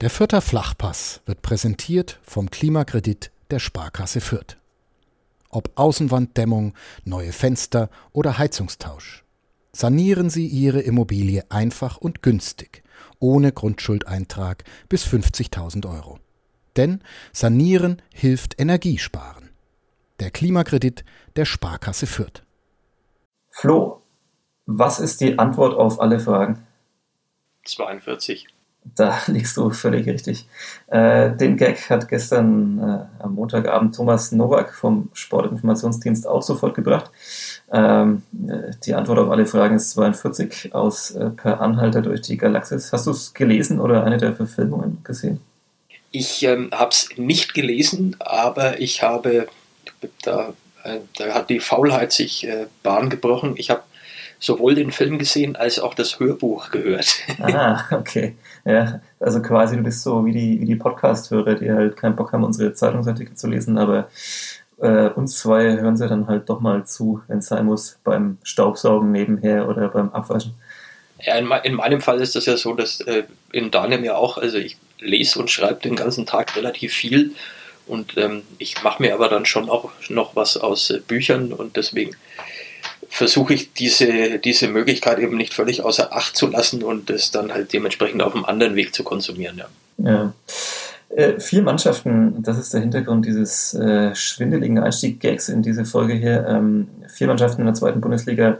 Der Fürther Flachpass wird präsentiert vom Klimakredit der Sparkasse Fürth. Ob Außenwanddämmung, neue Fenster oder Heizungstausch. Sanieren Sie Ihre Immobilie einfach und günstig, ohne Grundschuldeintrag bis 50.000 Euro. Denn Sanieren hilft Energiesparen. Der Klimakredit der Sparkasse Fürth. Flo, was ist die Antwort auf alle Fragen? 42. Da liegst du völlig richtig. Äh, den Gag hat gestern äh, am Montagabend Thomas Nowak vom Sportinformationsdienst auch sofort gebracht. Ähm, äh, die Antwort auf alle Fragen ist 42 aus äh, Per Anhalter durch die Galaxis. Hast du es gelesen oder eine der Verfilmungen gesehen? Ich ähm, habe es nicht gelesen, aber ich habe, da, da hat die Faulheit sich äh, Bahn gebrochen. Ich habe sowohl den Film gesehen als auch das Hörbuch gehört. Ah, okay. Ja, also quasi du bist so wie die, wie die Podcast-Hörer, die halt keinen Bock haben, unsere Zeitungsartikel zu lesen, aber äh, uns zwei hören sie dann halt doch mal zu, wenn es sein muss, beim Staubsaugen nebenher oder beim Abwaschen. Ja, in, in meinem Fall ist das ja so, dass äh, in deinem ja auch, also ich lese und schreibe den ganzen Tag relativ viel und ähm, ich mache mir aber dann schon auch noch was aus äh, Büchern und deswegen versuche ich diese, diese Möglichkeit eben nicht völlig außer Acht zu lassen und es dann halt dementsprechend auf einem anderen Weg zu konsumieren. Ja. ja. Äh, vier Mannschaften, das ist der Hintergrund dieses äh, schwindeligen Einstieg-Gags in diese Folge hier. Ähm, vier Mannschaften in der zweiten Bundesliga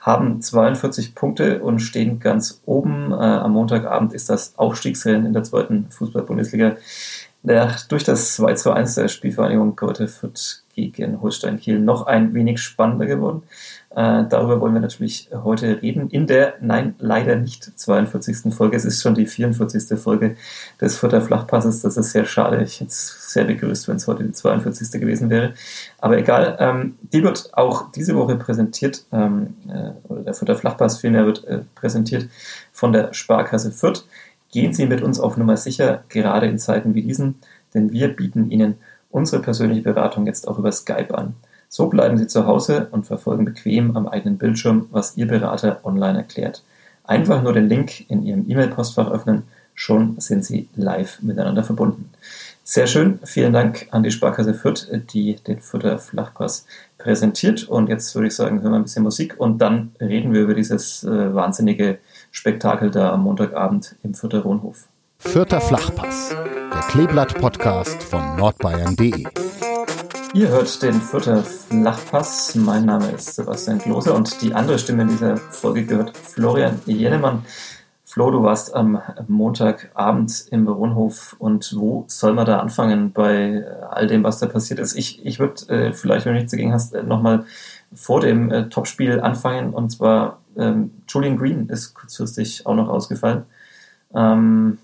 haben 42 Punkte und stehen ganz oben. Äh, am Montagabend ist das Aufstiegsrennen in der zweiten Fußball-Bundesliga. Durch das 2 zu 1 der Spielvereinigung Kräuter Fürth gegen Holstein Kiel noch ein wenig spannender geworden. Äh, darüber wollen wir natürlich heute reden. In der, nein, leider nicht 42. Folge. Es ist schon die 44. Folge des Fürther Flachpasses. Das ist sehr schade. Ich hätte es sehr begrüßt, wenn es heute die 42. gewesen wäre. Aber egal. Ähm, die wird auch diese Woche präsentiert, ähm, äh, oder der Fürther Flachpass vielmehr wird äh, präsentiert von der Sparkasse Fürth. Gehen Sie mit uns auf Nummer sicher, gerade in Zeiten wie diesen, denn wir bieten Ihnen unsere persönliche Beratung jetzt auch über Skype an. So bleiben Sie zu Hause und verfolgen bequem am eigenen Bildschirm, was Ihr Berater online erklärt. Einfach nur den Link in Ihrem E-Mail-Postfach öffnen, schon sind Sie live miteinander verbunden. Sehr schön, vielen Dank an die Sparkasse Fürth, die den Fürther Flachpass präsentiert. Und jetzt würde ich sagen, hören wir ein bisschen Musik und dann reden wir über dieses äh, wahnsinnige Spektakel da am Montagabend im Fürther Wohnhof. Fürther Flachpass, der Kleeblatt-Podcast von nordbayern.de. Ihr hört den Fürther Flachpass. Mein Name ist Sebastian Klose und die andere Stimme in dieser Folge gehört Florian Jennemann. Flo, du warst am Montagabend im Baronhof und wo soll man da anfangen bei all dem, was da passiert ist? Ich, ich würde äh, vielleicht, wenn du nichts dagegen hast, äh, nochmal vor dem äh, Topspiel anfangen und zwar ähm, Julian Green ist kurzfristig auch noch ausgefallen. Ähm,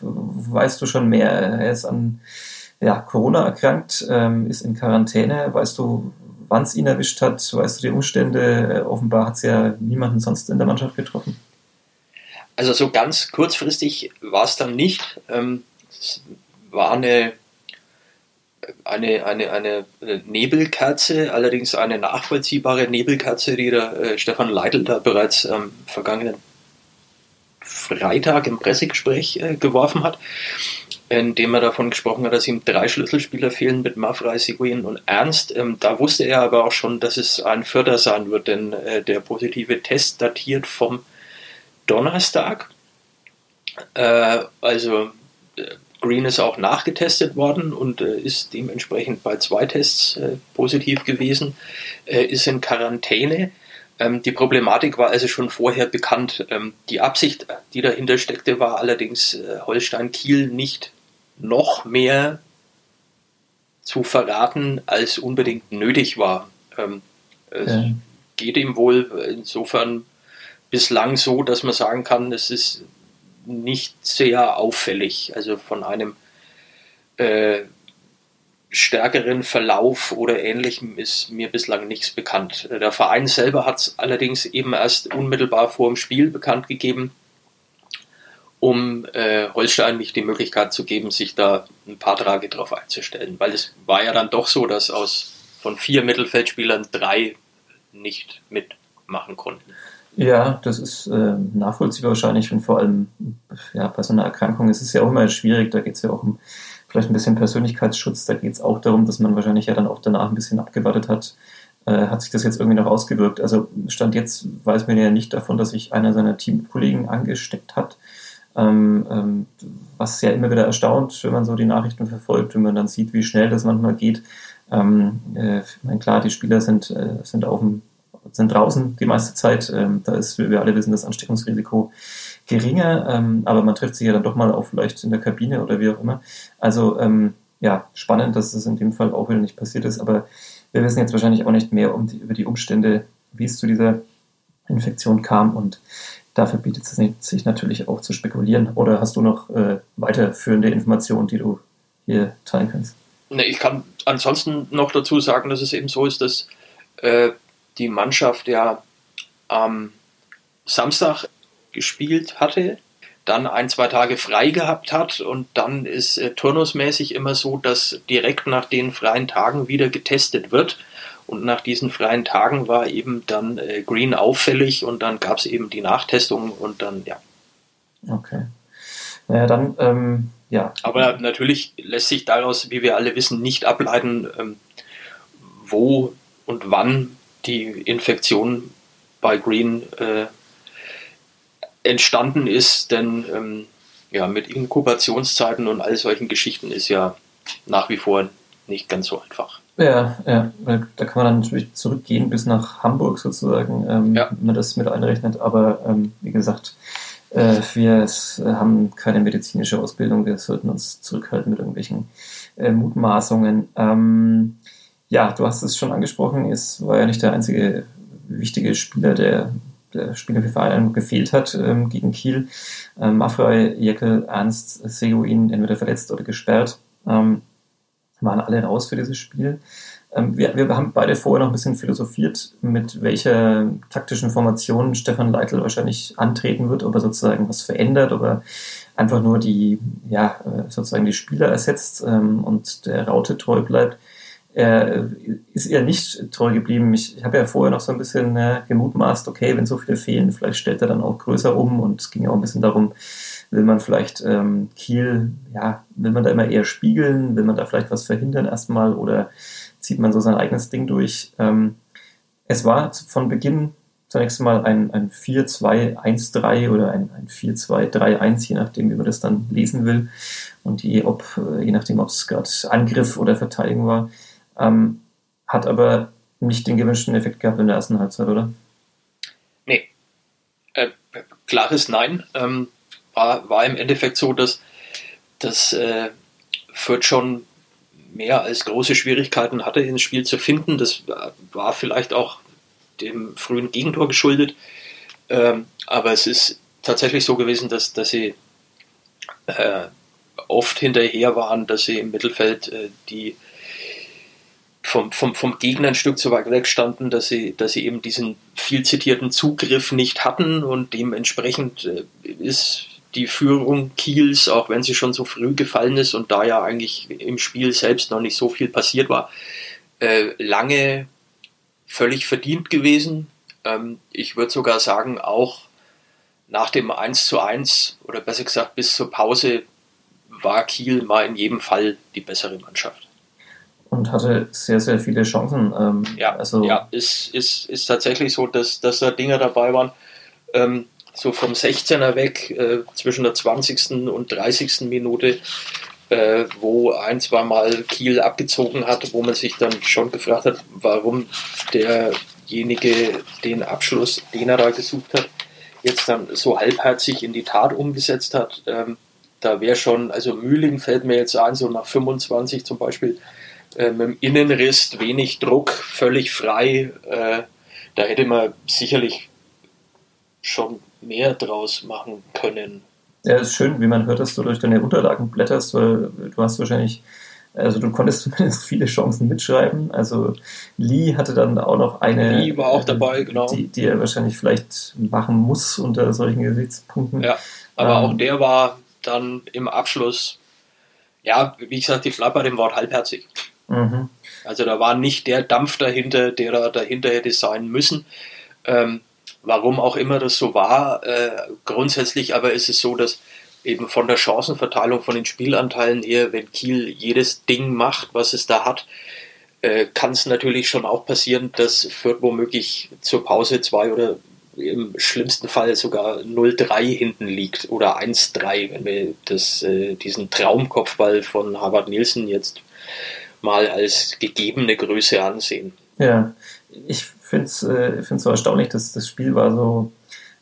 weißt du schon mehr? Er ist an ja, Corona erkrankt, ähm, ist in Quarantäne. Weißt du, wann es ihn erwischt hat? Weißt du die Umstände? Äh, offenbar hat es ja niemanden sonst in der Mannschaft getroffen. Also so ganz kurzfristig war es dann nicht. Ähm, es war eine, eine, eine, eine Nebelkerze, allerdings eine nachvollziehbare Nebelkerze, die der äh, Stefan Leitl da bereits am vergangenen Freitag im Pressegespräch äh, geworfen hat in dem er davon gesprochen hat, dass ihm drei Schlüsselspieler fehlen mit Mafrei, Seguin und Ernst. Ähm, da wusste er aber auch schon, dass es ein Förder sein wird, denn äh, der positive Test datiert vom Donnerstag. Äh, also äh, Green ist auch nachgetestet worden und äh, ist dementsprechend bei zwei Tests äh, positiv gewesen, äh, ist in Quarantäne. Ähm, die Problematik war also schon vorher bekannt. Ähm, die Absicht, die dahinter steckte, war allerdings Holstein Kiel nicht noch mehr zu verraten, als unbedingt nötig war. Ähm, es ja. geht ihm wohl insofern bislang so, dass man sagen kann, es ist nicht sehr auffällig. Also von einem äh, stärkeren Verlauf oder ähnlichem ist mir bislang nichts bekannt. Der Verein selber hat es allerdings eben erst unmittelbar vor dem Spiel bekannt gegeben um äh, Holstein nicht die Möglichkeit zu geben, sich da ein paar Tage drauf einzustellen. Weil es war ja dann doch so, dass aus von vier Mittelfeldspielern drei nicht mitmachen konnten. Ja, das ist äh, nachvollziehbar wahrscheinlich und vor allem ja, bei so einer Erkrankung ist es ja auch immer schwierig. Da geht es ja auch um vielleicht ein bisschen Persönlichkeitsschutz. Da geht es auch darum, dass man wahrscheinlich ja dann auch danach ein bisschen abgewartet hat. Äh, hat sich das jetzt irgendwie noch ausgewirkt? Also Stand jetzt weiß man ja nicht davon, dass sich einer seiner Teamkollegen angesteckt hat. Ähm, ähm, was ja immer wieder erstaunt, wenn man so die Nachrichten verfolgt, wenn man dann sieht, wie schnell das manchmal geht. Ähm, äh, meine, klar, die Spieler sind, äh, sind auf dem sind draußen die meiste Zeit. Ähm, da ist, wie wir alle wissen, das Ansteckungsrisiko geringer, ähm, aber man trifft sich ja dann doch mal auch vielleicht in der Kabine oder wie auch immer. Also ähm, ja, spannend, dass das in dem Fall auch wieder nicht passiert ist, aber wir wissen jetzt wahrscheinlich auch nicht mehr um die, über die Umstände, wie es zu dieser Infektion kam und dafür bietet es sich natürlich auch zu spekulieren. Oder hast du noch äh, weiterführende Informationen, die du hier teilen kannst? Nee, ich kann ansonsten noch dazu sagen, dass es eben so ist, dass äh, die Mannschaft ja am Samstag gespielt hatte, dann ein, zwei Tage frei gehabt hat und dann ist äh, turnusmäßig immer so, dass direkt nach den freien Tagen wieder getestet wird. Und nach diesen freien Tagen war eben dann äh, Green auffällig und dann gab es eben die Nachtestung und dann, ja. Okay. Naja, dann, ähm, ja. Aber natürlich lässt sich daraus, wie wir alle wissen, nicht ableiten, ähm, wo und wann die Infektion bei Green äh, entstanden ist, denn ähm, ja, mit Inkubationszeiten und all solchen Geschichten ist ja nach wie vor nicht ganz so einfach. Ja, ja, da kann man dann natürlich zurückgehen bis nach Hamburg sozusagen, ähm, ja. wenn man das mit einrechnet. Aber ähm, wie gesagt, äh, wir haben keine medizinische Ausbildung, wir sollten uns zurückhalten mit irgendwelchen äh, Mutmaßungen. Ähm, ja, du hast es schon angesprochen, es war ja nicht der einzige wichtige Spieler, der der Spieler für Verein gefehlt hat ähm, gegen Kiel. Ähm, Maffrey, Jekyll, Ernst, Seguin entweder verletzt oder gesperrt. Ähm, waren alle raus für dieses Spiel. Ähm, wir, wir, haben beide vorher noch ein bisschen philosophiert, mit welcher taktischen Formation Stefan Leitl wahrscheinlich antreten wird, ob er sozusagen was verändert, ob er einfach nur die, ja, äh, sozusagen die Spieler ersetzt ähm, und der Raute treu bleibt er ist eher nicht treu geblieben. Ich, ich habe ja vorher noch so ein bisschen äh, gemutmaßt, okay, wenn so viele fehlen, vielleicht stellt er dann auch größer um und es ging ja auch ein bisschen darum, will man vielleicht ähm, Kiel, ja, will man da immer eher spiegeln, will man da vielleicht was verhindern erstmal oder zieht man so sein eigenes Ding durch. Ähm, es war von Beginn zunächst mal ein, ein 4-2-1-3 oder ein, ein 4-2-3-1, je nachdem, wie man das dann lesen will und je, ob, je nachdem, ob es gerade Angriff oder Verteidigung war. Ähm, hat aber nicht den gewünschten Effekt gehabt in der ersten Halbzeit, oder? Nee. Äh, klares Nein. Ähm, war, war im Endeffekt so, dass, dass äh, Fürth schon mehr als große Schwierigkeiten hatte, ins Spiel zu finden. Das war vielleicht auch dem frühen Gegentor geschuldet. Ähm, aber es ist tatsächlich so gewesen, dass, dass sie äh, oft hinterher waren, dass sie im Mittelfeld äh, die vom, vom, vom Gegner ein Stück zu weit weg standen, dass sie, dass sie eben diesen viel zitierten Zugriff nicht hatten und dementsprechend äh, ist die Führung Kiels, auch wenn sie schon so früh gefallen ist und da ja eigentlich im Spiel selbst noch nicht so viel passiert war, äh, lange völlig verdient gewesen. Ähm, ich würde sogar sagen, auch nach dem 1 zu 1 oder besser gesagt bis zur Pause war Kiel mal in jedem Fall die bessere Mannschaft und hatte sehr, sehr viele Chancen. Ähm, ja, also ja, ist, ist, ist tatsächlich so, dass, dass da Dinge dabei waren, ähm, so vom 16er weg, äh, zwischen der 20. und 30. Minute, äh, wo ein, zwei Mal Kiel abgezogen hat, wo man sich dann schon gefragt hat, warum derjenige den Abschluss, den er da gesucht hat, jetzt dann so halbherzig in die Tat umgesetzt hat. Ähm, da wäre schon, also Mühling fällt mir jetzt ein, so nach 25 zum Beispiel, äh, mit dem Innenriss, wenig Druck, völlig frei. Äh, da hätte man sicherlich schon mehr draus machen können. Ja, es ist schön, wie man hört, dass du durch deine Unterlagen blätterst, weil du hast wahrscheinlich, also du konntest zumindest viele Chancen mitschreiben. Also Lee hatte dann auch noch eine. Lee war auch dabei, genau. Die, die er wahrscheinlich vielleicht machen muss unter solchen Gesichtspunkten. Ja, aber ähm, auch der war dann im Abschluss, ja, wie gesagt, ich bleibe bei dem Wort halbherzig. Mhm. Also da war nicht der Dampf dahinter, der da dahinter hätte sein müssen. Ähm, warum auch immer das so war. Äh, grundsätzlich aber ist es so, dass eben von der Chancenverteilung, von den Spielanteilen her, wenn Kiel jedes Ding macht, was es da hat, äh, kann es natürlich schon auch passieren, dass Fürth womöglich zur Pause zwei oder im schlimmsten Fall sogar 0-3 hinten liegt oder 1-3, wenn wir das, äh, diesen Traumkopfball von Harvard Nielsen jetzt mal als gegebene Größe ansehen. Ja, ich finde es äh, so erstaunlich, dass das Spiel war so,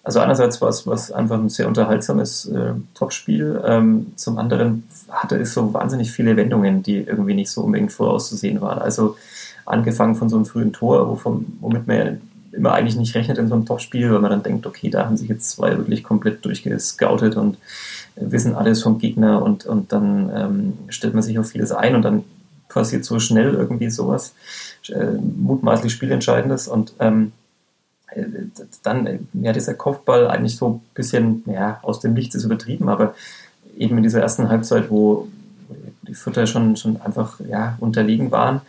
also einerseits war es was einfach ein sehr unterhaltsames äh, Topspiel, ähm, zum anderen hatte es so wahnsinnig viele Wendungen, die irgendwie nicht so unbedingt vorauszusehen waren. Also angefangen von so einem frühen Tor, wovon, womit man ja immer eigentlich nicht rechnet in so einem Topspiel, weil man dann denkt, okay, da haben sich jetzt zwei wirklich komplett durchgescoutet und wissen alles vom Gegner und, und dann ähm, stellt man sich auf vieles ein und dann passiert so schnell irgendwie sowas äh, mutmaßlich Spielentscheidendes und ähm, äh, dann äh, ja dieser Kopfball eigentlich so ein bisschen ja, aus dem Nichts ist übertrieben, aber eben in dieser ersten Halbzeit, wo die Fütter schon, schon einfach ja, unterlegen waren,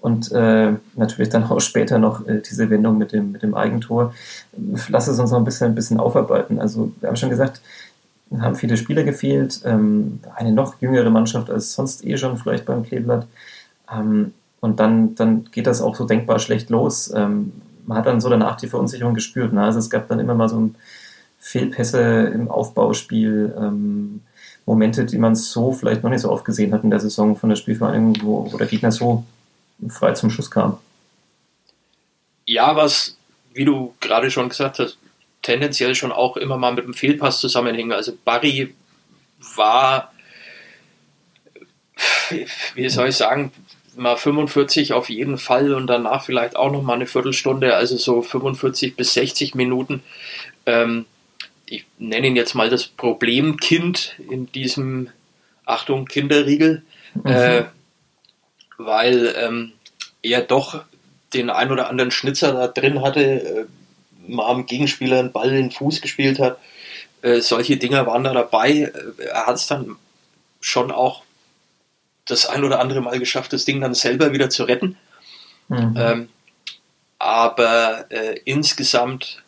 und äh, natürlich dann auch später noch äh, diese Wendung mit dem, mit dem Eigentor. Lass es uns noch ein bisschen, ein bisschen aufarbeiten. Also wir haben schon gesagt, haben viele Spieler gefehlt, ähm, eine noch jüngere Mannschaft als sonst eh schon vielleicht beim Kleeblatt. Ähm, und dann, dann geht das auch so denkbar schlecht los. Ähm, man hat dann so danach die Verunsicherung gespürt. Ne? Also es gab dann immer mal so Fehlpässe im Aufbauspiel, ähm, Momente, die man so vielleicht noch nicht so oft gesehen hat in der Saison von der Spielvereinigung, wo, wo der Gegner so frei zum Schuss kam. Ja, was, wie du gerade schon gesagt hast, tendenziell schon auch immer mal mit dem Fehlpass zusammenhängen. Also Barry war, wie soll ich sagen, mal 45 auf jeden Fall und danach vielleicht auch noch mal eine Viertelstunde, also so 45 bis 60 Minuten. Ähm, ich nenne ihn jetzt mal das Problemkind in diesem, Achtung, Kinderriegel. Mhm. Äh, weil ähm, er doch den ein oder anderen Schnitzer da drin hatte, äh, mal am Gegenspieler einen Ball in den Fuß gespielt hat. Äh, solche Dinger waren da dabei. Äh, er hat es dann schon auch das ein oder andere Mal geschafft, das Ding dann selber wieder zu retten. Mhm. Ähm, aber äh, insgesamt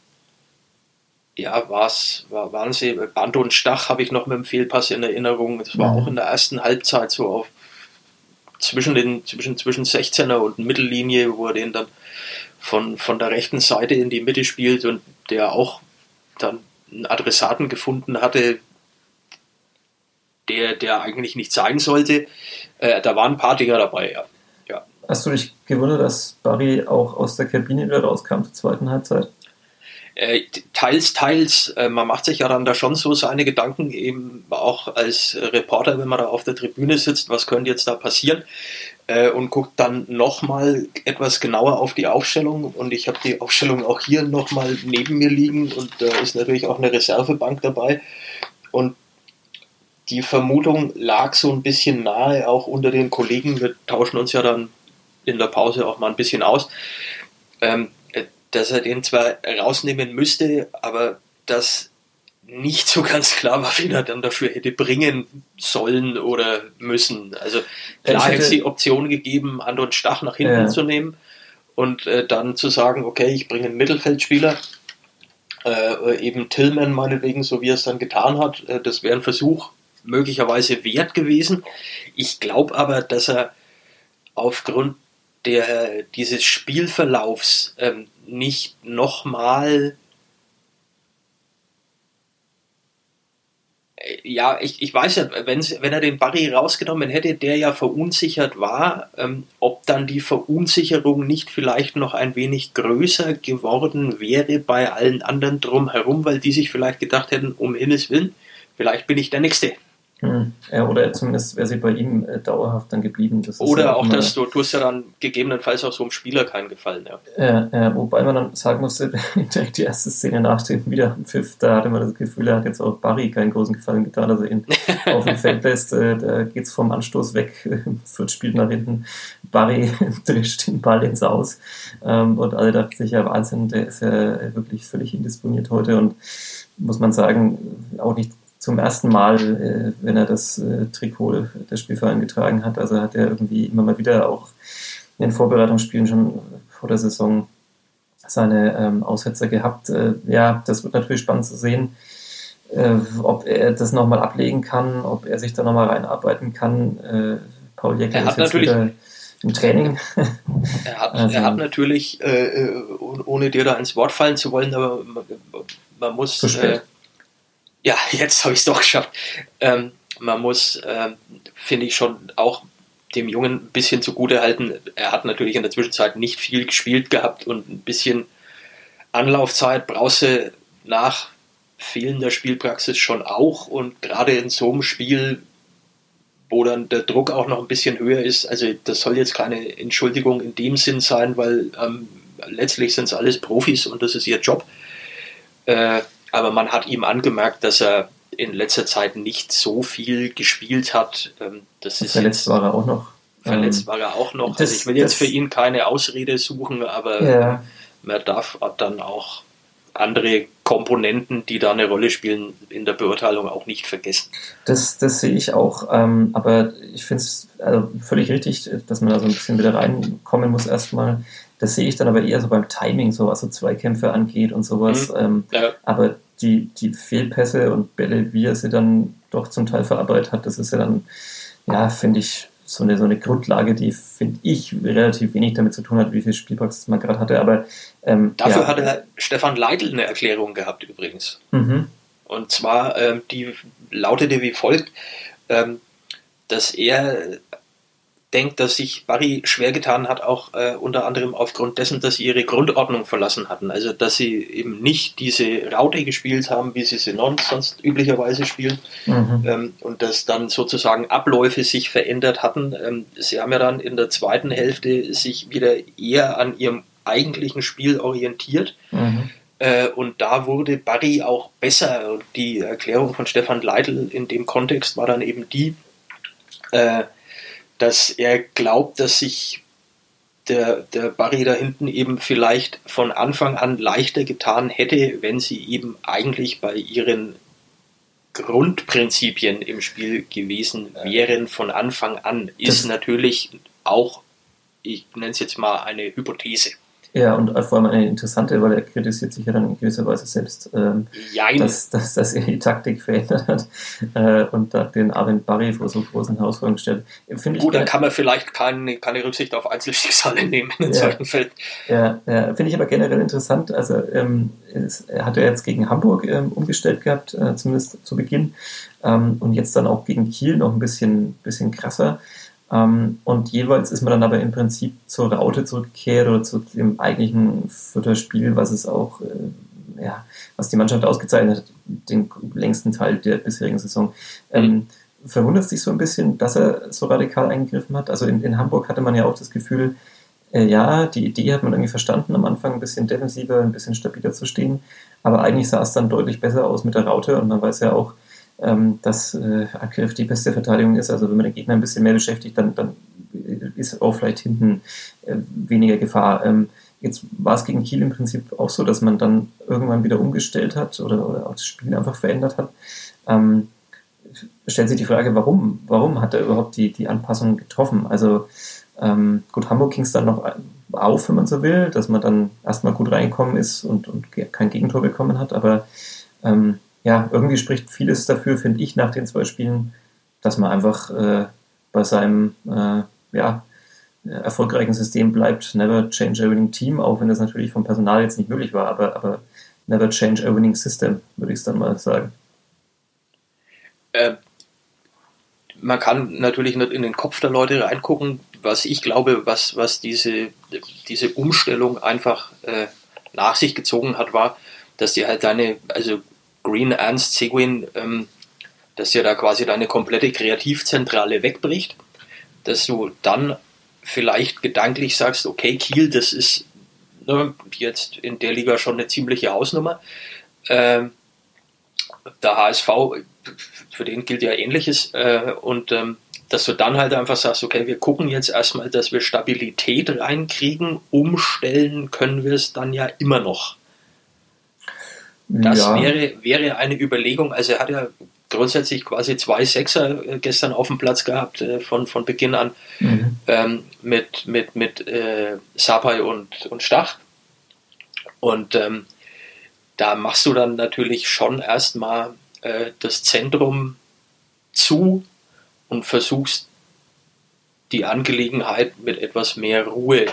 ja, war's, war, waren sie, Band und Stach habe ich noch mit dem Fehlpass in Erinnerung. Das war mhm. auch in der ersten Halbzeit so auf zwischen den zwischen, zwischen 16er und Mittellinie, wo er den dann von, von der rechten Seite in die Mitte spielt und der auch dann einen Adressaten gefunden hatte, der, der eigentlich nicht sein sollte. Äh, da waren ein paar Dinger dabei, ja. ja. Hast du dich gewundert, dass Barry auch aus der Kabine wieder rauskam zur zweiten Halbzeit? Äh, teils, teils. Äh, man macht sich ja dann da schon so seine Gedanken, eben auch als Reporter, wenn man da auf der Tribüne sitzt, was könnte jetzt da passieren? Äh, und guckt dann nochmal etwas genauer auf die Aufstellung. Und ich habe die Aufstellung auch hier nochmal neben mir liegen und da ist natürlich auch eine Reservebank dabei. Und die Vermutung lag so ein bisschen nahe, auch unter den Kollegen. Wir tauschen uns ja dann in der Pause auch mal ein bisschen aus. Dass er den zwar rausnehmen müsste, aber das nicht so ganz klar war, wen er dann dafür hätte bringen sollen oder müssen. Also klar hätte es die Option gegeben, Anton Stach nach hinten ja. zu nehmen und äh, dann zu sagen, okay, ich bringe einen Mittelfeldspieler, äh, eben Tillman meinetwegen, so wie er es dann getan hat. Äh, das wäre ein Versuch möglicherweise wert gewesen. Ich glaube aber, dass er aufgrund der, dieses Spielverlaufs ähm, nicht nochmal äh, ja, ich, ich weiß ja, wenn, er den Barry rausgenommen hätte, der ja verunsichert war, ähm, ob dann die Verunsicherung nicht vielleicht noch ein wenig größer geworden wäre bei allen anderen drumherum, weil die sich vielleicht gedacht hätten, um Himmels Willen, vielleicht bin ich der Nächste. Hm. Ja, oder zumindest wäre sie bei ihm äh, dauerhaft dann geblieben. oder ja auch, auch das, du tust ja dann gegebenenfalls auch so einem Spieler keinen Gefallen. Ja. Ja, wobei man dann sagen musste, direkt die erste Szene nach dem Wiederpfiff, da hatte man das Gefühl, er hat jetzt auch Barry keinen großen Gefallen getan, dass er ihn auf dem Feld lässt. Äh, da geht's vom Anstoß weg, Fürth spielt nach hinten, Barry drischt den Ball ins Aus ähm, und alle dachten sich, ja Wahnsinn, der ist ja wirklich völlig indisponiert heute und muss man sagen, auch nicht zum ersten Mal, äh, wenn er das äh, Trikot der Spielverein getragen hat. Also hat er irgendwie immer mal wieder auch in den Vorbereitungsspielen schon vor der Saison seine ähm, Aussetzer gehabt. Äh, ja, das wird natürlich spannend zu sehen, äh, ob er das nochmal ablegen kann, ob er sich da nochmal reinarbeiten kann. Äh, Paul Jäckel ist jetzt wieder im Training. Er hat, also, er hat natürlich, äh, ohne dir da ins Wort fallen zu wollen, aber man, man muss. Äh, ja, jetzt habe ich es doch geschafft. Ähm, man muss, ähm, finde ich, schon auch dem Jungen ein bisschen zugute halten. Er hat natürlich in der Zwischenzeit nicht viel gespielt gehabt und ein bisschen Anlaufzeit brauchst du nach fehlender Spielpraxis schon auch. Und gerade in so einem Spiel, wo dann der Druck auch noch ein bisschen höher ist, also das soll jetzt keine Entschuldigung in dem Sinn sein, weil ähm, letztlich sind es alles Profis und das ist ihr Job. Äh, aber man hat ihm angemerkt, dass er in letzter Zeit nicht so viel gespielt hat. Ähm, das ist verletzt war er auch noch. Verletzt ähm, war er auch noch. Das, also ich will jetzt für ihn keine Ausrede suchen, aber ja. man darf dann auch andere Komponenten, die da eine Rolle spielen, in der Beurteilung auch nicht vergessen. Das, das sehe ich auch, ähm, aber ich finde es also völlig richtig, dass man da so ein bisschen wieder reinkommen muss erstmal. Das sehe ich dann aber eher so beim Timing, so was so Zweikämpfe angeht und sowas. Mhm. Ähm, ja. Aber die, die Fehlpässe und Bälle, wie er sie dann doch zum Teil verarbeitet hat, das ist ja dann, ja, finde ich, so eine, so eine Grundlage, die, finde ich, relativ wenig damit zu tun hat, wie viel Spielpraxis man gerade hatte. Aber ähm, Dafür ja. hatte Stefan Leitl eine Erklärung gehabt übrigens. Mhm. Und zwar, ähm, die lautete wie folgt, ähm, dass er denkt, dass sich Barry schwer getan hat, auch äh, unter anderem aufgrund dessen, dass sie ihre Grundordnung verlassen hatten. Also, dass sie eben nicht diese Raute gespielt haben, wie sie sie sonst üblicherweise spielen. Mhm. Ähm, und dass dann sozusagen Abläufe sich verändert hatten. Ähm, sie haben ja dann in der zweiten Hälfte sich wieder eher an ihrem eigentlichen Spiel orientiert. Mhm. Äh, und da wurde Barry auch besser. Und die Erklärung von Stefan Leitl in dem Kontext war dann eben die, äh, dass er glaubt, dass sich der, der Barry da hinten eben vielleicht von Anfang an leichter getan hätte, wenn sie eben eigentlich bei ihren Grundprinzipien im Spiel gewesen wären von Anfang an. Ist das natürlich auch, ich nenne es jetzt mal eine Hypothese. Ja, und vor allem eine interessante, weil er kritisiert sich ja dann in gewisser Weise selbst, ähm, dass, dass, dass er die Taktik verändert hat äh, und da den Arvind Barry vor so großen Herausforderungen stellt. Gut, dann kann man vielleicht keine, keine Rücksicht auf Einzelschicksale nehmen in ja, solchen Fällen. Ja, ja finde ich aber generell interessant. Also ähm, es, er hat ja jetzt gegen Hamburg ähm, umgestellt gehabt, äh, zumindest zu Beginn, ähm, und jetzt dann auch gegen Kiel noch ein bisschen, bisschen krasser. Ähm, und jeweils ist man dann aber im Prinzip zur Raute zurückgekehrt oder zu dem eigentlichen Futterspiel, was es auch, äh, ja, was die Mannschaft ausgezeichnet hat, den längsten Teil der bisherigen Saison. Ähm, verwundert sich so ein bisschen, dass er so radikal eingegriffen hat. Also in, in Hamburg hatte man ja auch das Gefühl, äh, ja, die Idee hat man irgendwie verstanden, am Anfang ein bisschen defensiver, ein bisschen stabiler zu stehen, aber eigentlich sah es dann deutlich besser aus mit der Raute und man weiß ja auch, ähm, dass äh, Angriff die beste Verteidigung ist. Also wenn man den Gegner ein bisschen mehr beschäftigt, dann, dann ist auch vielleicht hinten äh, weniger Gefahr. Ähm, jetzt war es gegen Kiel im Prinzip auch so, dass man dann irgendwann wieder umgestellt hat oder, oder auch das Spiel einfach verändert hat. Ähm, stellt sich die Frage, warum? Warum hat er überhaupt die, die Anpassung getroffen? Also ähm, gut, Hamburg ging es dann noch auf, wenn man so will, dass man dann erstmal gut reingekommen ist und, und kein Gegentor bekommen hat, aber ähm, ja, irgendwie spricht vieles dafür, finde ich, nach den zwei Spielen, dass man einfach äh, bei seinem äh, ja, erfolgreichen System bleibt. Never change a winning team, auch wenn das natürlich vom Personal jetzt nicht möglich war, aber, aber never change a winning system, würde ich es dann mal sagen. Äh, man kann natürlich nicht in den Kopf der Leute reingucken. Was ich glaube, was, was diese, diese Umstellung einfach äh, nach sich gezogen hat, war, dass die halt deine, also Green Ernst Seguin, ähm, dass ja da quasi deine komplette Kreativzentrale wegbricht, dass du dann vielleicht gedanklich sagst, okay, Kiel, das ist ne, jetzt in der Liga schon eine ziemliche Hausnummer. Ähm, der HSV, für den gilt ja ähnliches. Äh, und ähm, dass du dann halt einfach sagst, okay, wir gucken jetzt erstmal, dass wir Stabilität reinkriegen, umstellen können wir es dann ja immer noch. Das ja. wäre, wäre eine Überlegung. Also er hat ja grundsätzlich quasi zwei Sechser äh, gestern auf dem Platz gehabt äh, von, von Beginn an mhm. ähm, mit, mit, mit äh, Sapai und, und Stach. Und ähm, da machst du dann natürlich schon erstmal äh, das Zentrum zu und versuchst die Angelegenheit mit etwas mehr Ruhe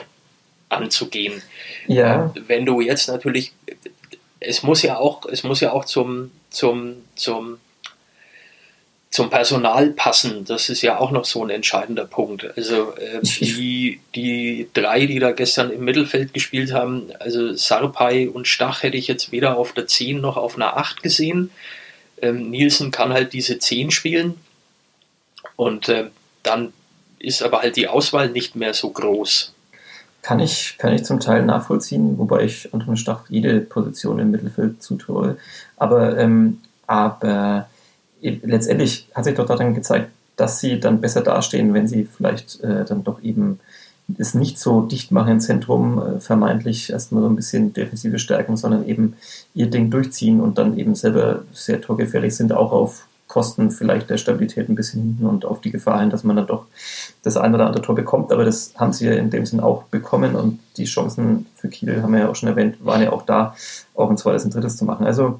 anzugehen. Ja. Wenn du jetzt natürlich, es muss ja auch, es muss ja auch zum, zum, zum, zum Personal passen. Das ist ja auch noch so ein entscheidender Punkt. Also äh, die, die drei, die da gestern im Mittelfeld gespielt haben, also Sarpai und Stach hätte ich jetzt weder auf der 10 noch auf einer 8 gesehen. Ähm, Nielsen kann halt diese 10 spielen. Und äh, dann ist aber halt die Auswahl nicht mehr so groß. Kann ich, kann ich zum Teil nachvollziehen, wobei ich Anton Stach jede Position im Mittelfeld zutraue. Aber, ähm, aber letztendlich hat sich doch daran gezeigt, dass sie dann besser dastehen, wenn sie vielleicht äh, dann doch eben es nicht so dicht machen im Zentrum, äh, vermeintlich erstmal so ein bisschen defensive Stärken, sondern eben ihr Ding durchziehen und dann eben selber sehr torgefährlich sind, auch auf Kosten vielleicht der Stabilität ein bisschen hinten und auf die Gefahr hin, dass man dann doch das ein oder andere Tor bekommt. Aber das haben sie ja in dem Sinn auch bekommen und die Chancen für Kiel, haben wir ja auch schon erwähnt, waren ja auch da, auch ein zweites und drittes zu machen. Also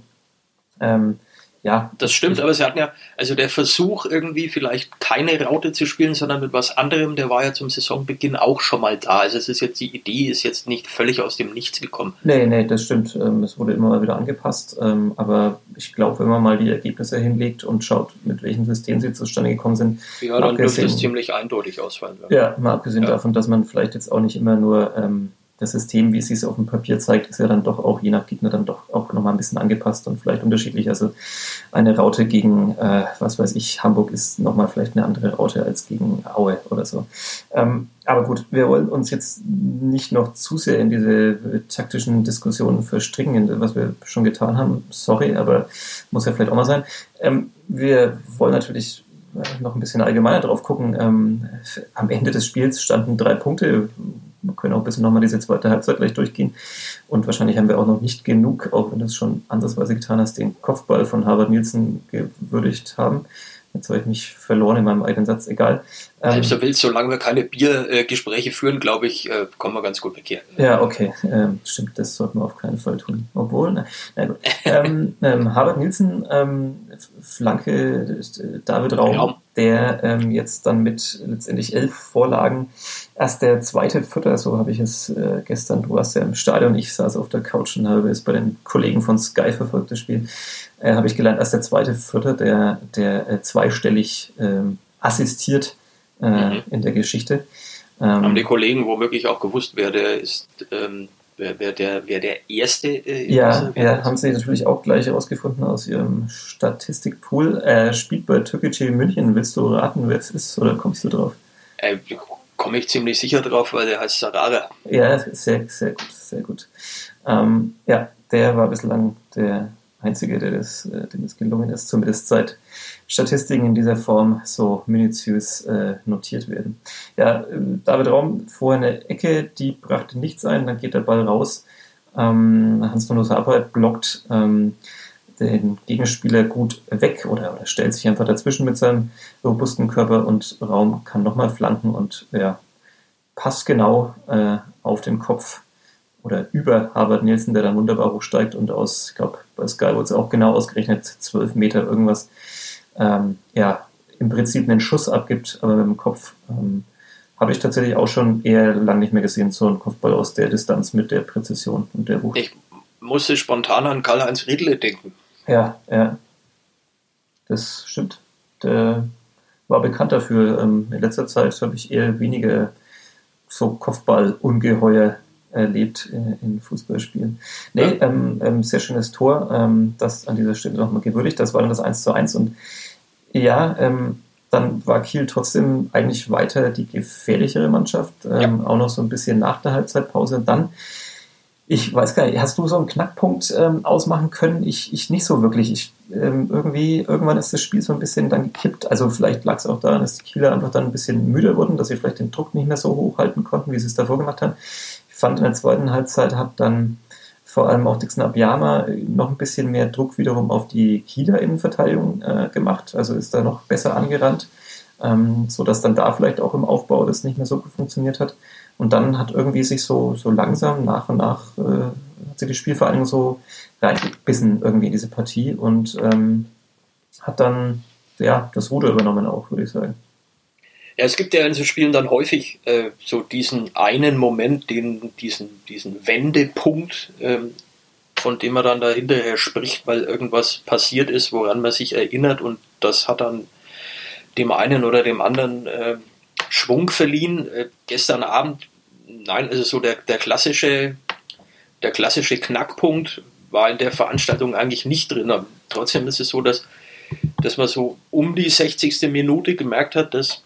ähm, ja. Das stimmt, aber sie hatten ja, also der Versuch irgendwie vielleicht keine Raute zu spielen, sondern mit was anderem, der war ja zum Saisonbeginn auch schon mal da. Also es ist jetzt, die Idee ist jetzt nicht völlig aus dem Nichts gekommen. Nee, nee, das stimmt. Ähm, es wurde immer mal wieder angepasst. Ähm, aber ich glaube, wenn man mal die Ergebnisse hinlegt und schaut, mit welchem System sie zustande gekommen sind. Ja, dann dürfte es ziemlich eindeutig ausfallen. Ja, mal abgesehen ja. davon, dass man vielleicht jetzt auch nicht immer nur ähm, das System, wie es sich auf dem Papier zeigt, ist ja dann doch auch je nach Gegner dann doch auch nochmal ein bisschen angepasst und vielleicht unterschiedlich. Also eine Raute gegen, äh, was weiß ich, Hamburg ist nochmal vielleicht eine andere Raute als gegen Aue oder so. Ähm, aber gut, wir wollen uns jetzt nicht noch zu sehr in diese taktischen Diskussionen verstricken, was wir schon getan haben. Sorry, aber muss ja vielleicht auch mal sein. Ähm, wir wollen natürlich noch ein bisschen allgemeiner drauf gucken. Ähm, am Ende des Spiels standen drei Punkte, wir können auch ein bisschen nochmal diese zweite Halbzeit gleich durchgehen. Und wahrscheinlich haben wir auch noch nicht genug, auch wenn du es schon ansatzweise getan hast, den Kopfball von Harvard Nielsen gewürdigt haben. Jetzt habe ich mich verloren in meinem eigenen Satz, egal. Ähm, so willst, solange wir keine Biergespräche führen, glaube ich, äh, kommen wir ganz gut weg hier. Ja, okay. Ähm, stimmt, das sollten wir auf keinen Fall tun. Obwohl, na, na gut. ähm, ähm, Harvard Nielsen, ähm, Flanke David Raum, Raum. der ähm, jetzt dann mit letztendlich elf Vorlagen erst der zweite Vierter, so habe ich es äh, gestern, du warst ja im Stadion, ich saß auf der Couch und habe es bei den Kollegen von Sky verfolgt, das Spiel, äh, habe ich gelernt, erst der zweite Vierter, der, der äh, zweistellig ähm, assistiert äh, mhm. in der Geschichte. Ähm, Haben die Kollegen womöglich auch gewusst, wer der ist, ähm, wer, wer, der, wer der Erste äh, ja, ja, haben sie natürlich auch gleich herausgefunden aus ihrem Statistikpool. Er spielt bei Türkei München. Willst du raten, wer es ist, oder kommst du drauf? Äh, Komme ich ziemlich sicher drauf, weil der heißt Sarare. Ja, sehr, sehr gut, sehr gut. Ähm, ja, der war bislang der Einzige, der das, äh, dem es gelungen ist, zumindest seit Statistiken in dieser Form so minutiös äh, notiert werden. Ja, äh, David Raum vor eine Ecke, die brachte nichts ein, dann geht der Ball raus. Ähm, Hans-Nonus Arbeit blockt ähm, den Gegenspieler gut weg oder, oder, stellt sich einfach dazwischen mit seinem robusten Körper und Raum kann nochmal flanken und ja, passt genau äh, auf den Kopf oder über Harvard Nielsen, der dann wunderbar hochsteigt und aus, ich glaube, bei Sky wurde es auch genau ausgerechnet, 12 Meter irgendwas, ähm, ja, im Prinzip einen Schuss abgibt, aber mit dem Kopf ähm, habe ich tatsächlich auch schon eher lang nicht mehr gesehen, so einen Kopfball aus der Distanz mit der Präzision und der Wucht. Ich musste spontan an Karl-Heinz Riedle denken. Ja, ja. Das stimmt. Der war bekannt dafür. Ähm, in letzter Zeit habe ich eher weniger so Kopfball-Ungeheuer erlebt in, in Fußballspielen. Nee, ähm, ähm, sehr schönes Tor, ähm, das an dieser Stelle nochmal gewürdigt. Das war dann das 1 zu 1 und ja, ähm, dann war Kiel trotzdem eigentlich weiter die gefährlichere Mannschaft, ähm, ja. auch noch so ein bisschen nach der Halbzeitpause. Dann, ich weiß gar nicht, hast du so einen Knackpunkt ähm, ausmachen können? Ich, ich nicht so wirklich. Ich, irgendwie, irgendwann ist das Spiel so ein bisschen dann gekippt. Also vielleicht lag es auch daran, dass die Kieler einfach dann ein bisschen müde wurden, dass sie vielleicht den Druck nicht mehr so hochhalten konnten, wie sie es davor gemacht haben fand in der zweiten Halbzeit hat dann vor allem auch Dixon Abiyama noch ein bisschen mehr Druck wiederum auf die Kieler Innenverteidigung äh, gemacht, also ist da noch besser angerannt. ähm, sodass dann da vielleicht auch im Aufbau das nicht mehr so gut funktioniert hat. Und dann hat irgendwie sich so, so langsam nach und nach äh, hat sich die Spielvereinigung so reingebissen irgendwie in diese Partie und ähm, hat dann ja das Ruder übernommen auch, würde ich sagen. Ja, es gibt ja in so Spielen dann häufig äh, so diesen einen Moment, den, diesen, diesen Wendepunkt, ähm, von dem man dann da hinterher spricht, weil irgendwas passiert ist, woran man sich erinnert und das hat dann dem einen oder dem anderen äh, Schwung verliehen. Äh, gestern Abend, nein, also so der, der klassische, der klassische Knackpunkt war in der Veranstaltung eigentlich nicht drin. Aber trotzdem ist es so, dass, dass man so um die 60. Minute gemerkt hat, dass,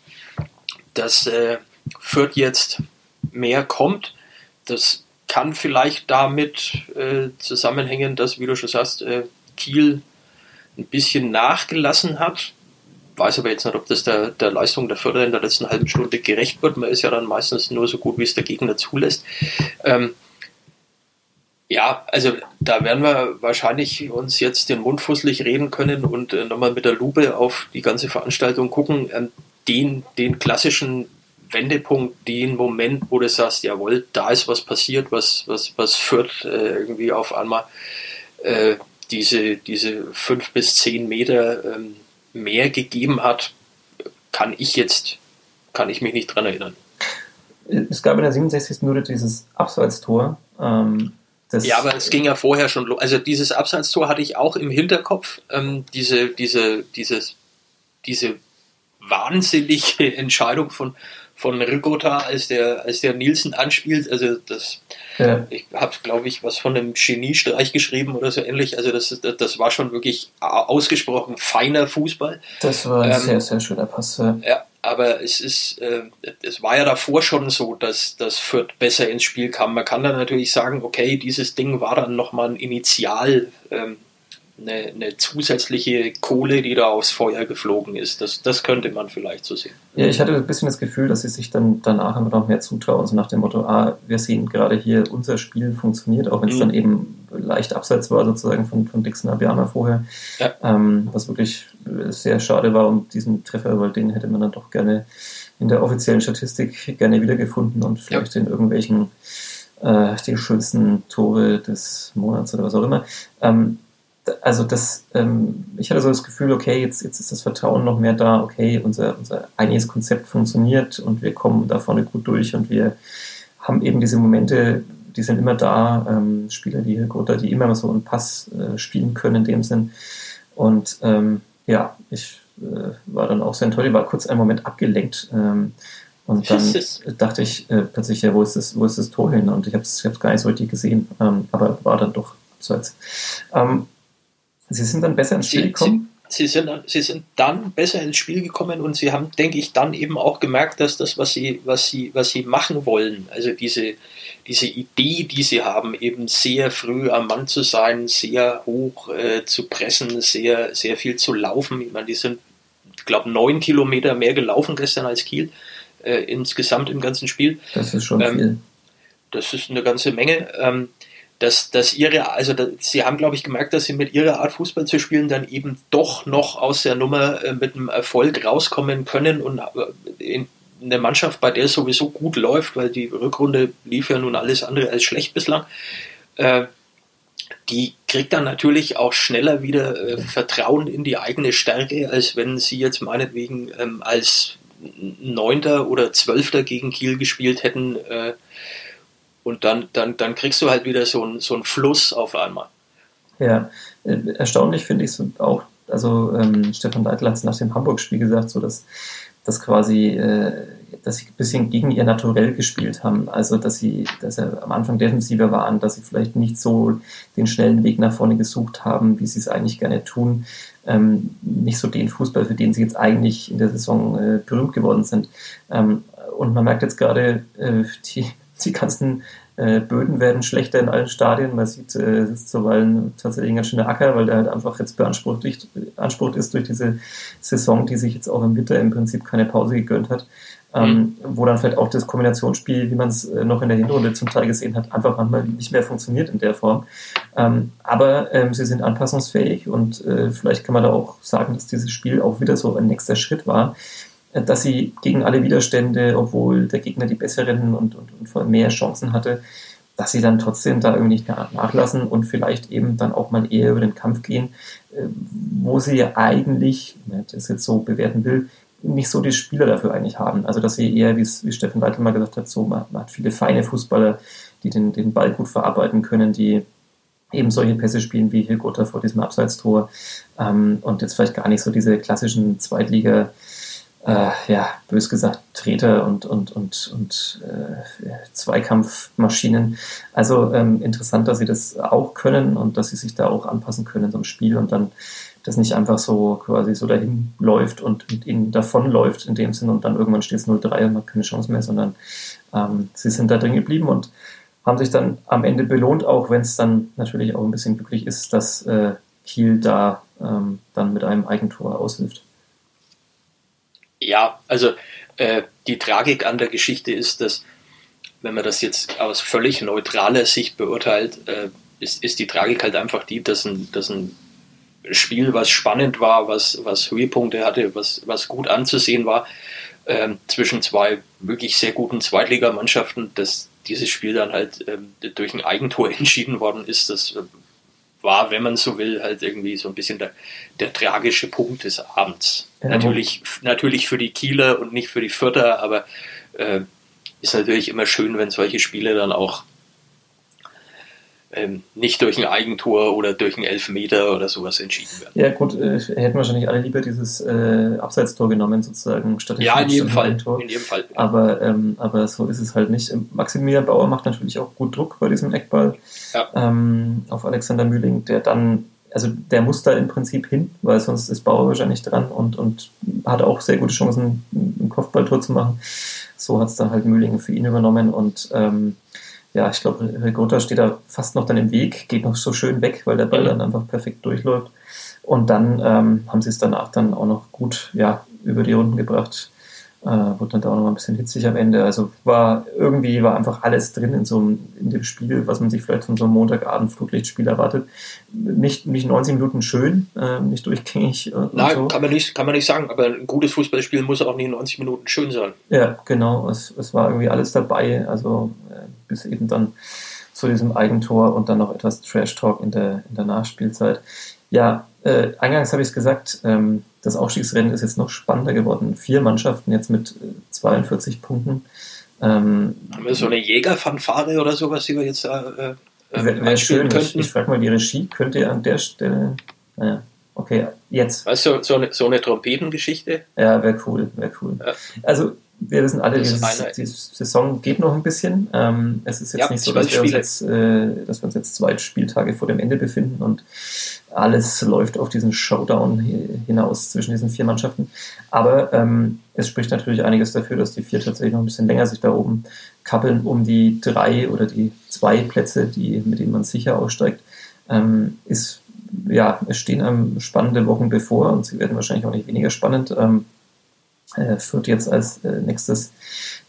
dass äh, Fürth jetzt mehr kommt. Das kann vielleicht damit äh, zusammenhängen, dass, wie du schon sagst, äh, Kiel ein bisschen nachgelassen hat weiß aber jetzt nicht, ob das der, der Leistung der Förderer in der letzten halben Stunde gerecht wird. Man ist ja dann meistens nur so gut, wie es der Gegner zulässt. Ähm, ja, also da werden wir wahrscheinlich uns jetzt den Mund fusselig reden können und äh, nochmal mit der Lupe auf die ganze Veranstaltung gucken. Ähm, den, den klassischen Wendepunkt, den Moment, wo du sagst, jawohl, da ist was passiert, was, was, was führt äh, irgendwie auf einmal äh, diese, diese fünf bis zehn Meter ähm, mehr gegeben hat, kann ich jetzt, kann ich mich nicht dran erinnern. Es gab in der 67. Minute dieses Abseitstor. Ähm, ja, aber es ging ja vorher schon los. Also dieses Abseitstor hatte ich auch im Hinterkopf. Ähm, diese, diese, dieses, diese wahnsinnige Entscheidung von, von Rigotta, als der, als der Nielsen anspielt. Also das, ja. ich habe, glaube ich, was von einem Geniestreich geschrieben oder so ähnlich. Also das, das war schon wirklich ausgesprochen feiner Fußball. Das war ein ähm, sehr, sehr schöner Pass. Ja. ja aber es ist, äh, es war ja davor schon so, dass das Fürth besser ins Spiel kam. Man kann dann natürlich sagen, okay, dieses Ding war dann nochmal ein Initial, ähm, eine, eine, zusätzliche Kohle, die da aufs Feuer geflogen ist. Das, das könnte man vielleicht so sehen. Ja, ich hatte ein bisschen das Gefühl, dass sie sich dann danach immer noch mehr zutrauen, so nach dem Motto, ah, wir sehen gerade hier, unser Spiel funktioniert, auch wenn es mhm. dann eben leicht abseits war sozusagen von, von Dixon Abiyama vorher, ja. ähm, was wirklich sehr schade war um diesen Treffer, weil den hätte man dann doch gerne in der offiziellen Statistik gerne wiedergefunden und vielleicht ja. in irgendwelchen äh, die schönsten Tore des Monats oder was auch immer. Ähm, also das, ähm, ich hatte so das Gefühl, okay, jetzt, jetzt ist das Vertrauen noch mehr da, okay, unser, unser einiges Konzept funktioniert und wir kommen da vorne gut durch und wir haben eben diese Momente, die sind immer da, ähm, Spieler wie Gotha, die immer so einen Pass äh, spielen können in dem Sinn. Und ähm, ja, ich äh, war dann auch sehr enttäuscht, ich war kurz einen Moment abgelenkt. Ähm, und dann dachte ich äh, plötzlich, ja, wo ist das, wo ist das Tor hin? Und ich habe es gar nicht so richtig gesehen, ähm, aber war dann doch abseits. Sie sind dann besser ins Spiel gekommen? Sie, sie, sind, sie sind dann besser ins Spiel gekommen und sie haben, denke ich, dann eben auch gemerkt, dass das, was sie, was sie, was sie machen wollen, also diese, diese Idee, die sie haben, eben sehr früh am Mann zu sein, sehr hoch äh, zu pressen, sehr, sehr viel zu laufen. Ich meine, die sind, ich glaube, neun Kilometer mehr gelaufen gestern als Kiel, äh, insgesamt im ganzen Spiel. Das ist schon ähm, viel. Das ist eine ganze Menge. Ähm, dass, dass ihre, also dass, sie haben, glaube ich, gemerkt, dass sie mit ihrer Art Fußball zu spielen dann eben doch noch aus der Nummer äh, mit einem Erfolg rauskommen können und äh, in eine Mannschaft, bei der es sowieso gut läuft, weil die Rückrunde lief ja nun alles andere als schlecht bislang, äh, die kriegt dann natürlich auch schneller wieder äh, Vertrauen in die eigene Stärke, als wenn sie jetzt meinetwegen ähm, als Neunter oder Zwölfter gegen Kiel gespielt hätten, äh, und dann, dann, dann kriegst du halt wieder so einen so Fluss auf einmal. Ja, äh, erstaunlich finde ich es auch. Also ähm, Stefan Leitl hat es nach dem Hamburg-Spiel gesagt, so dass, dass quasi, äh, dass sie ein bisschen gegen ihr Naturell gespielt haben. Also dass sie, dass sie am Anfang defensiver waren, dass sie vielleicht nicht so den schnellen Weg nach vorne gesucht haben, wie sie es eigentlich gerne tun. Ähm, nicht so den Fußball, für den sie jetzt eigentlich in der Saison äh, berühmt geworden sind. Ähm, und man merkt jetzt gerade, äh, die die ganzen äh, Böden werden schlechter in allen Stadien. Man sieht, äh, es ist zuweilen tatsächlich ein ganz schöner Acker, weil der halt einfach jetzt beansprucht, durch, beansprucht ist durch diese Saison, die sich jetzt auch im Winter im Prinzip keine Pause gegönnt hat. Ähm, mhm. wo dann vielleicht auch das Kombinationsspiel, wie man es äh, noch in der Hinrunde zum Teil gesehen hat, einfach manchmal nicht mehr funktioniert in der Form. Ähm, aber ähm, sie sind anpassungsfähig und äh, vielleicht kann man da auch sagen, dass dieses Spiel auch wieder so ein nächster Schritt war, dass sie gegen alle Widerstände, obwohl der Gegner die besseren und, und, und mehr Chancen hatte, dass sie dann trotzdem da irgendwie nicht nachlassen und vielleicht eben dann auch mal eher über den Kampf gehen, äh, wo sie ja eigentlich, wenn ich das jetzt so bewerten will, nicht so die Spieler dafür eigentlich haben. Also dass sie eher, wie, wie Steffen Weitel mal gesagt hat, so man, man, hat viele feine Fußballer, die den, den Ball gut verarbeiten können, die eben solche Pässe spielen wie hier Gotha vor diesem Abseitstor ähm, und jetzt vielleicht gar nicht so diese klassischen Zweitliga- äh, ja, bös gesagt, Treter und, und, und, und äh, Zweikampfmaschinen. Also ähm, interessant, dass sie das auch können und dass sie sich da auch anpassen können zum Spiel und dann das nicht einfach so quasi so dahin läuft und mit ihnen davonläuft in dem Sinn und dann irgendwann steht es 0-3 und man hat keine Chance mehr, sondern ähm, sie sind da drin geblieben und haben sich dann am Ende belohnt, auch wenn es dann natürlich auch ein bisschen glücklich ist, dass äh, Kiel da ähm, dann mit einem Eigentor aushilft. Ja, also äh, die Tragik an der Geschichte ist, dass, wenn man das jetzt aus völlig neutraler Sicht beurteilt, äh, ist, ist die Tragik halt einfach die, dass ein, dass ein Spiel, was spannend war, was, was Höhepunkte hatte, was, was gut anzusehen war, äh, zwischen zwei wirklich sehr guten Zweitligamannschaften, dass dieses Spiel dann halt äh, durch ein Eigentor entschieden worden ist. Das äh, war, wenn man so will, halt irgendwie so ein bisschen der, der tragische Punkt des Abends. Ja, natürlich, natürlich für die Kieler und nicht für die Fürther, aber äh, ist natürlich immer schön, wenn solche Spiele dann auch ähm, nicht durch ein Eigentor oder durch ein Elfmeter oder sowas entschieden werden. Ja, gut, äh, hätten wahrscheinlich alle lieber dieses äh, Abseitstor genommen, sozusagen, statt Ja, in jedem Fall. In jedem Fall. Aber, ähm, aber so ist es halt nicht. Maximilian Bauer macht natürlich auch gut Druck bei diesem Eckball ja. ähm, auf Alexander Mühling, der dann, also der muss da im Prinzip hin, weil sonst ist Bauer wahrscheinlich dran und, und hat auch sehr gute Chancen, ein Kopfballtor zu machen. So hat es dann halt Mühling für ihn übernommen und ähm, ja, ich glaube, Rigotta steht da fast noch dann im Weg, geht noch so schön weg, weil der Ball mhm. dann einfach perfekt durchläuft. Und dann ähm, haben sie es danach dann auch noch gut ja, über die Runden gebracht. Äh, wurde dann da auch noch ein bisschen hitzig am Ende. Also war irgendwie war einfach alles drin in so einem, in dem Spiel, was man sich vielleicht von so einem Montagabend Flutlichtspiel erwartet. Nicht, nicht 90 Minuten schön, äh, nicht durchgängig. Äh, Nein, so. kann, man nicht, kann man nicht sagen, aber ein gutes Fußballspiel muss auch nicht 90 Minuten schön sein. Ja, genau. Es, es war irgendwie alles dabei. Also bis eben dann zu diesem Eigentor und dann noch etwas Trash-Talk in der, in der Nachspielzeit. Ja, äh, eingangs habe ich es gesagt, ähm, das Aufstiegsrennen ist jetzt noch spannender geworden. Vier Mannschaften jetzt mit 42 äh, Punkten. Ähm, Haben wir so eine Jägerfanfare oder sowas, die wir jetzt äh, äh, Wäre schön. Könnten? Ich, ich frage mal die Regie, könnt ihr an der Stelle. Naja, okay, jetzt. Weißt du, so eine, so eine Trompetengeschichte? Ja, wäre cool, wäre cool. Ja. Also wir wissen alle, dieses, die Saison geht noch ein bisschen. Ähm, es ist jetzt ja, nicht so, dass wir, uns jetzt, äh, dass wir uns jetzt zwei Spieltage vor dem Ende befinden und alles läuft auf diesen Showdown hinaus zwischen diesen vier Mannschaften. Aber ähm, es spricht natürlich einiges dafür, dass die vier tatsächlich noch ein bisschen länger sich da oben kappeln um die drei oder die zwei Plätze, die, mit denen man sicher aussteigt. Ähm, ist, ja, es stehen einem spannende Wochen bevor und sie werden wahrscheinlich auch nicht weniger spannend. Ähm, äh, Fürth jetzt als äh, nächstes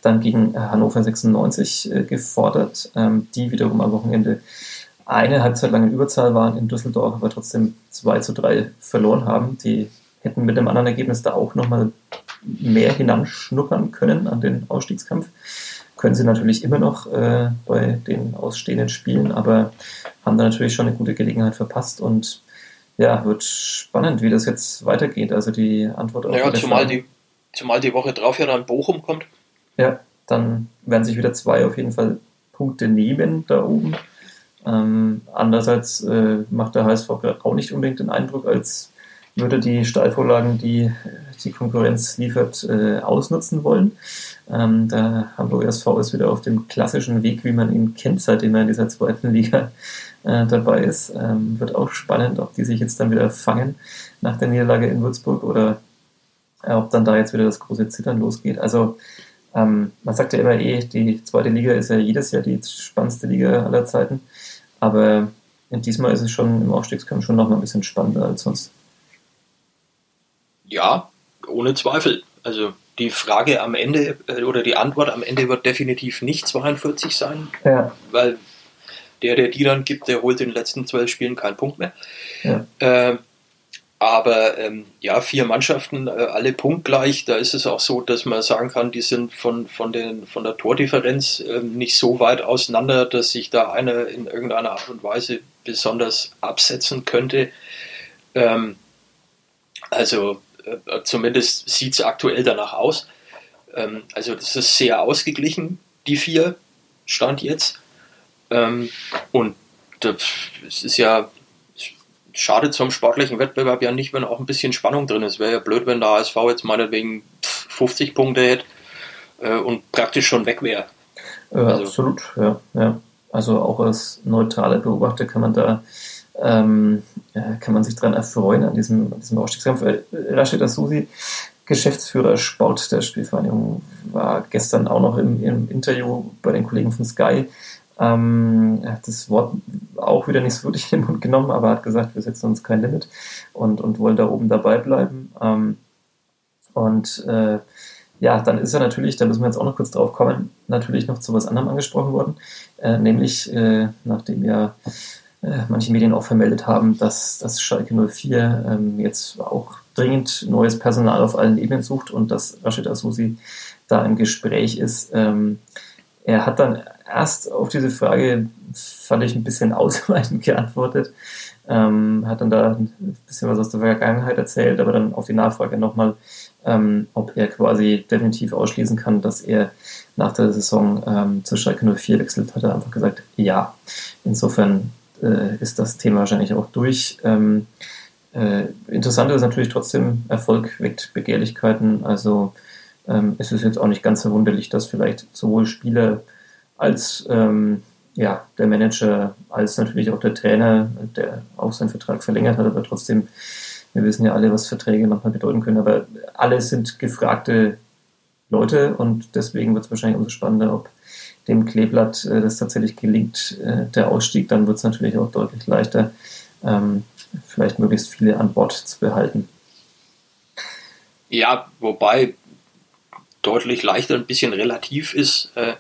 dann gegen äh, Hannover 96 äh, gefordert, ähm, die wiederum am Wochenende eine Halbzeit lang in Überzahl waren in Düsseldorf, aber trotzdem 2 zu 3 verloren haben. Die hätten mit dem anderen Ergebnis da auch nochmal mehr hinanschnuppern können an den Ausstiegskampf. Können sie natürlich immer noch äh, bei den ausstehenden Spielen, aber haben da natürlich schon eine gute Gelegenheit verpasst und ja, wird spannend, wie das jetzt weitergeht. Also die Antwort auf ja, zumal die Zumal die Woche drauf ja dann Bochum kommt. Ja, dann werden sich wieder zwei auf jeden Fall Punkte nehmen da oben. Ähm, andererseits äh, macht der HSV gerade auch nicht unbedingt den Eindruck, als würde die Steilvorlagen, die die Konkurrenz liefert, äh, ausnutzen wollen. Ähm, der Hamburger SV ist wieder auf dem klassischen Weg, wie man ihn kennt, seitdem er in dieser zweiten Liga äh, dabei ist. Ähm, wird auch spannend, ob die sich jetzt dann wieder fangen nach der Niederlage in Würzburg oder ob dann da jetzt wieder das große Zittern losgeht. Also ähm, man sagt ja immer eh, die zweite Liga ist ja jedes Jahr die spannendste Liga aller Zeiten. Aber diesmal ist es schon im Aufstiegskampf schon noch mal ein bisschen spannender als sonst. Ja, ohne Zweifel. Also die Frage am Ende äh, oder die Antwort am Ende wird definitiv nicht 42 sein, ja. weil der, der die dann gibt, der holt in den letzten zwölf Spielen keinen Punkt mehr. Ja. Äh, aber ähm, ja, vier Mannschaften, äh, alle punktgleich. Da ist es auch so, dass man sagen kann, die sind von, von, den, von der Tordifferenz äh, nicht so weit auseinander, dass sich da einer in irgendeiner Art und Weise besonders absetzen könnte. Ähm, also äh, zumindest sieht es aktuell danach aus. Ähm, also das ist sehr ausgeglichen, die vier, Stand jetzt. Ähm, und es ist ja schadet zum sportlichen Wettbewerb ja nicht, wenn auch ein bisschen Spannung drin ist. Wäre ja blöd, wenn der ASV jetzt meinetwegen 50 Punkte hätte äh, und praktisch schon weg wäre. Äh, also. Absolut, ja, ja. Also auch als neutraler Beobachter kann man da ähm, kann man sich daran erfreuen an diesem, an diesem Ausstiegskampf. Äh, Rashid Asusi, Geschäftsführer Sport der Spielvereinigung, war gestern auch noch im, im Interview bei den Kollegen von Sky ähm, er hat das Wort auch wieder nicht so wirklich in den Mund genommen, aber hat gesagt, wir setzen uns kein Limit und, und wollen da oben dabei bleiben. Ähm, und äh, ja, dann ist er natürlich, da müssen wir jetzt auch noch kurz drauf kommen, natürlich noch zu was anderem angesprochen worden, äh, nämlich äh, nachdem ja äh, manche Medien auch vermeldet haben, dass, dass Schalke 04 ähm, jetzt auch dringend neues Personal auf allen Ebenen sucht und dass Rashid Asusi da im Gespräch ist. Ähm, er hat dann erst auf diese Frage, fand ich ein bisschen ausweichend geantwortet, ähm, hat dann da ein bisschen was aus der Vergangenheit erzählt, aber dann auf die Nachfrage nochmal, ähm, ob er quasi definitiv ausschließen kann, dass er nach der Saison ähm, zur Schalke 04 wechselt, hat er einfach gesagt, ja. Insofern äh, ist das Thema wahrscheinlich auch durch. Ähm, äh, interessant ist natürlich trotzdem, Erfolg weckt Begehrlichkeiten, also ähm, es ist jetzt auch nicht ganz verwunderlich, dass vielleicht sowohl Spieler als ähm, ja, der Manager, als natürlich auch der Trainer, der auch seinen Vertrag verlängert hat, aber trotzdem, wir wissen ja alle, was Verträge manchmal bedeuten können, aber alle sind gefragte Leute und deswegen wird es wahrscheinlich umso spannender, ob dem Kleeblatt äh, das tatsächlich gelingt, äh, der Ausstieg, dann wird es natürlich auch deutlich leichter, ähm, vielleicht möglichst viele an Bord zu behalten. Ja, wobei deutlich leichter ein bisschen relativ ist. Äh,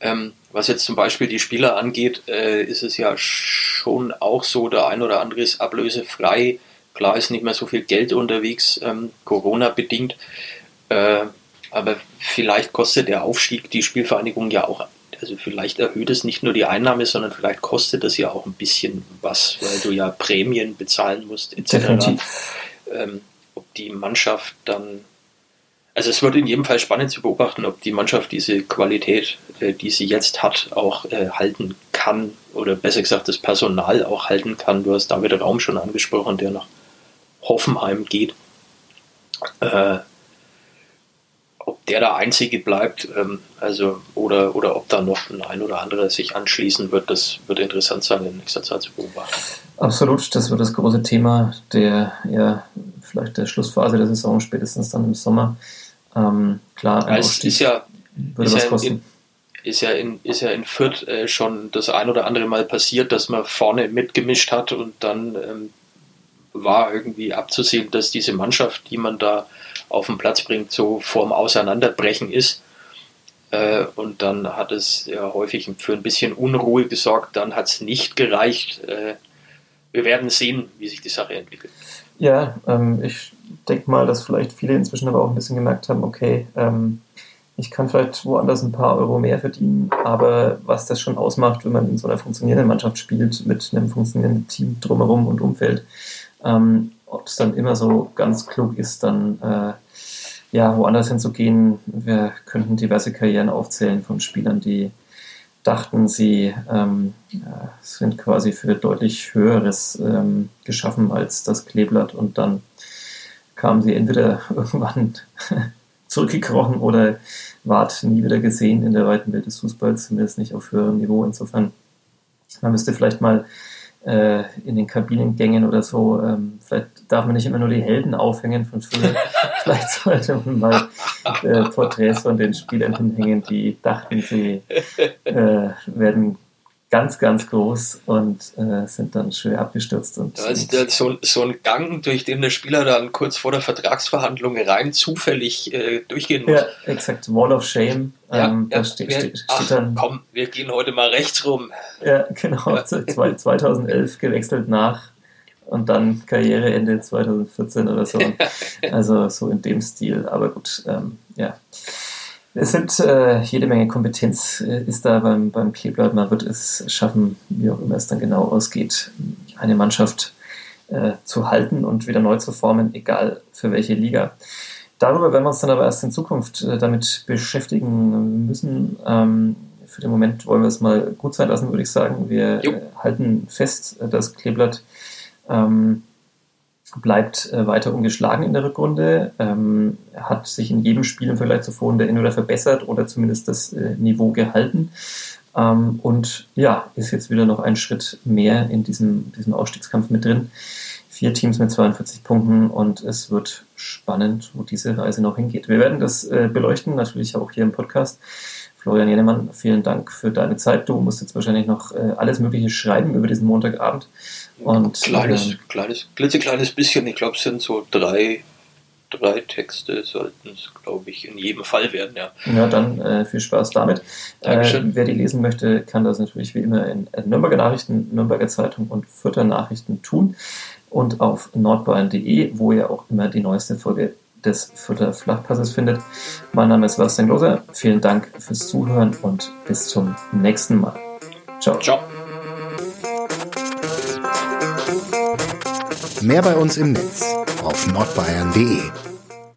ähm, was jetzt zum Beispiel die Spieler angeht, äh, ist es ja schon auch so, der ein oder andere ist ablösefrei. Klar ist nicht mehr so viel Geld unterwegs, ähm, Corona-bedingt. Äh, aber vielleicht kostet der Aufstieg die Spielvereinigung ja auch, also vielleicht erhöht es nicht nur die Einnahme, sondern vielleicht kostet es ja auch ein bisschen was, weil du ja Prämien bezahlen musst, etc. Ähm, ob die Mannschaft dann also es wird in jedem Fall spannend zu beobachten, ob die Mannschaft diese Qualität, äh, die sie jetzt hat, auch äh, halten kann oder besser gesagt das Personal auch halten kann. Du hast David Raum schon angesprochen, der nach Hoffenheim geht. Ob der der Einzige bleibt, ähm, also oder, oder ob da noch ein, ein oder anderer sich anschließen wird, das wird interessant sein in nächster Zeit zu beobachten. Absolut, das wird das große Thema der ja vielleicht der Schlussphase der Saison, spätestens dann im Sommer. Ähm, klar, ja, es ist ja, würde ist was ja kosten. In, ist ja in, ist ja in Fürth äh, schon das ein oder andere Mal passiert, dass man vorne mitgemischt hat und dann ähm, war irgendwie abzusehen, dass diese Mannschaft, die man da auf den Platz bringt, so vorm Auseinanderbrechen ist. Äh, und dann hat es ja häufig für ein bisschen Unruhe gesorgt, dann hat es nicht gereicht. Äh, wir werden sehen, wie sich die Sache entwickelt. Ja, ähm, ich denke mal, dass vielleicht viele inzwischen aber auch ein bisschen gemerkt haben, okay, ähm, ich kann vielleicht woanders ein paar Euro mehr verdienen, aber was das schon ausmacht, wenn man in so einer funktionierenden Mannschaft spielt, mit einem funktionierenden Team drumherum und Umfeld, ähm, ob es dann immer so ganz klug ist, dann äh, ja, woanders hinzugehen. Wir könnten diverse Karrieren aufzählen von Spielern, die dachten, sie ähm, sind quasi für deutlich Höheres ähm, geschaffen als das Kleeblatt und dann kamen sie entweder irgendwann zurückgekrochen oder ward nie wieder gesehen in der weiten Welt des Fußballs, zumindest nicht auf höherem Niveau. Insofern, man müsste vielleicht mal äh, in den Kabinengängen oder so, ähm, vielleicht darf man nicht immer nur die Helden aufhängen von früher. vielleicht sollte man mal äh, Porträts von den Spielern hinhängen, die dachten, sie äh, werden ganz, ganz groß und äh, sind dann schwer abgestürzt. Und, also so, so ein Gang, durch den der Spieler dann kurz vor der Vertragsverhandlung rein zufällig äh, durchgehen muss. Ja, exakt. Wall of Shame. Ja, ähm, ja, da steht, wir, steht, ach, dann, komm, wir gehen heute mal rechts rum. Ja, genau. Ja. 2011 gewechselt nach und dann Karriereende 2014 oder so. also so in dem Stil. Aber gut, ähm, ja. Es sind äh, jede Menge Kompetenz äh, ist da beim, beim Kleeblatt. Man wird es schaffen, wie auch immer es dann genau ausgeht, eine Mannschaft äh, zu halten und wieder neu zu formen, egal für welche Liga. Darüber werden wir uns dann aber erst in Zukunft äh, damit beschäftigen müssen. Ähm, für den Moment wollen wir es mal gut sein lassen, würde ich sagen. Wir. Äh, halten fest, dass Kleeblatt ähm, bleibt äh, weiter ungeschlagen in der Rückrunde, ähm, hat sich in jedem Spiel im Vergleich zu vorhin der entweder verbessert oder zumindest das äh, Niveau gehalten. Ähm, und ja, ist jetzt wieder noch ein Schritt mehr in diesem, diesem Ausstiegskampf mit drin. Vier Teams mit 42 Punkten und es wird spannend, wo diese Reise noch hingeht. Wir werden das äh, beleuchten, natürlich auch hier im Podcast. Florian Jenemann, vielen Dank für deine Zeit. Du musst jetzt wahrscheinlich noch äh, alles Mögliche schreiben über diesen Montagabend. Und, kleines, ähm, kleines, klitzekleines bisschen. Ich glaube, es sind so drei, drei Texte, sollten es, glaube ich, in jedem Fall werden. Ja, ja dann äh, viel Spaß damit. Äh, wer die lesen möchte, kann das natürlich wie immer in Nürnberger Nachrichten, Nürnberger Zeitung und Fürther Nachrichten tun und auf nordbayern.de, wo ihr auch immer die neueste Folge des Fürther Flachpasses findet. Mein Name ist Sebastian Loser. Vielen Dank fürs Zuhören und bis zum nächsten Mal. Ciao. Ciao. Mehr bei uns im Netz auf nordbayern.de.